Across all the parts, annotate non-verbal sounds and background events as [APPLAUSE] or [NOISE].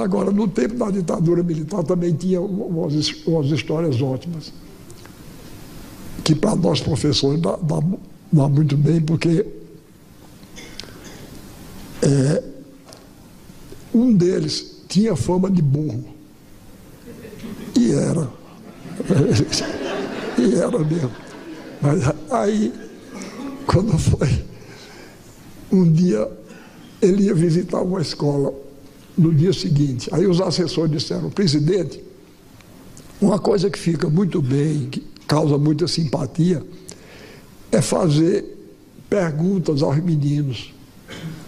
Agora, no tempo da ditadura militar também tinha umas, umas histórias ótimas, que para nós professores dá, dá, dá muito bem, porque é, um deles tinha fama de burro. E era. [LAUGHS] e era mesmo. Mas aí, quando foi, um dia ele ia visitar uma escola no dia seguinte. Aí os assessores disseram, presidente, uma coisa que fica muito bem, que causa muita simpatia, é fazer perguntas aos meninos.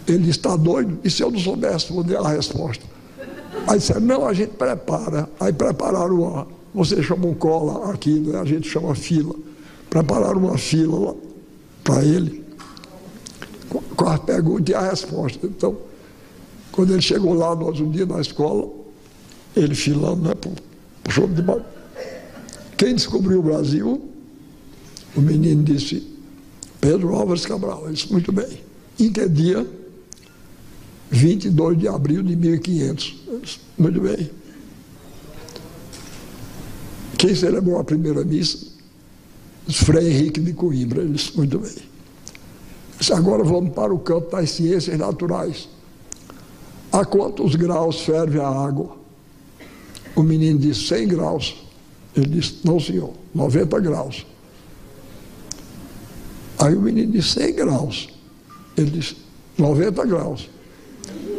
Ele está doido? E se eu não soubesse, dar a resposta. Aí disseram, não, a gente prepara. Aí prepararam uma, você chama um cola aqui, né? a gente chama fila. Prepararam uma fila para ele, com a pergunta e a resposta. Então, quando ele chegou lá, nós um dia na escola, ele filando, né, puxou de baixo. Quem descobriu o Brasil? O menino disse, Pedro Álvares Cabral. Ele disse, muito bem. Em que dia? 22 de abril de 1500. Disse, muito bem. Quem celebrou a primeira missa? Frei Henrique de Coimbra. Ele disse, muito bem. Disse, agora vamos para o campo das ciências naturais. A quantos graus ferve a água? O menino disse 100 graus. Ele disse, não senhor, 90 graus. Aí o menino disse 100 graus. Ele disse, 90 graus.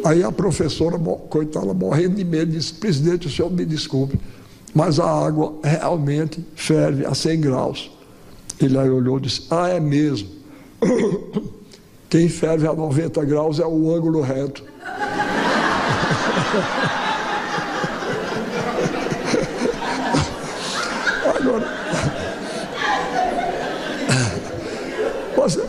Aí a professora, coitada, morrendo de medo, disse, presidente, o senhor me desculpe, mas a água realmente ferve a 100 graus. Ele aí olhou e disse, ah, é mesmo. [COUGHS] Quem ferve a 90 graus é o ângulo reto. Agora,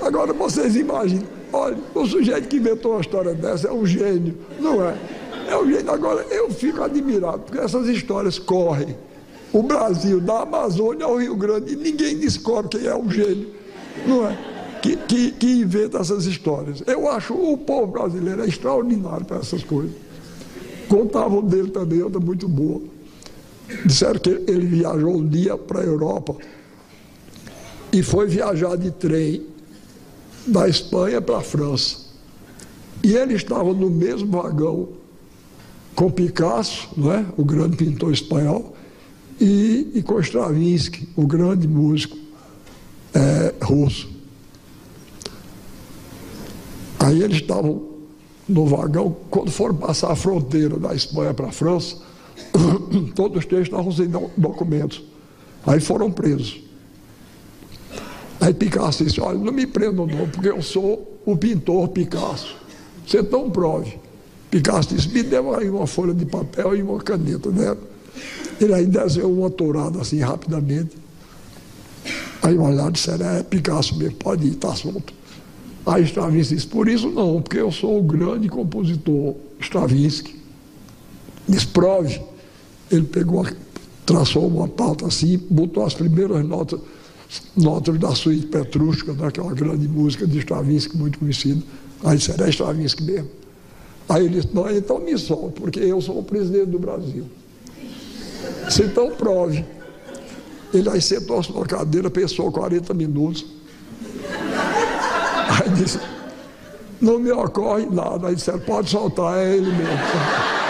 agora vocês imaginem, olha, o sujeito que inventou uma história dessa é um gênio, não é? É um gênio. Agora, eu fico admirado, porque essas histórias correm. O Brasil, da Amazônia ao Rio Grande, e ninguém descobre quem é o gênio, não é? Que, que, que inventa essas histórias. Eu acho o povo brasileiro é extraordinário para essas coisas. Contavam dele também, outra muito boa. Disseram que ele viajou um dia para a Europa e foi viajar de trem da Espanha para a França. E ele estava no mesmo vagão com Picasso, não é? o grande pintor espanhol, e, e com Stravinsky, o grande músico é, russo. Aí eles estavam no vagão, quando foram passar a fronteira da Espanha para a França, [COUGHS] todos os três estavam sem documentos. Aí foram presos. Aí Picasso disse, olha, não me prendam não, porque eu sou o pintor Picasso. Você não prove. Picasso disse, me dê aí uma folha de papel e uma caneta, né? Ele aí desenhou uma tourada assim rapidamente. Aí olharam e disseram, é Picasso mesmo, pode ir, está solto. Aí Stravinsky por isso não, porque eu sou o grande compositor Stravinsky. Desprove. Ele pegou, traçou uma pauta assim, botou as primeiras notas, notas da suíte Petrústica, daquela grande música de Stravinsky, muito conhecida. Aí disse, é Stravinsky mesmo. Aí ele disse, não, então me solta, porque eu sou o presidente do Brasil. Se então prove. Ele aí sentou-se na cadeira, pensou 40 minutos. Aí disse, não me ocorre nada. Aí disseram, pode soltar, é ele mesmo.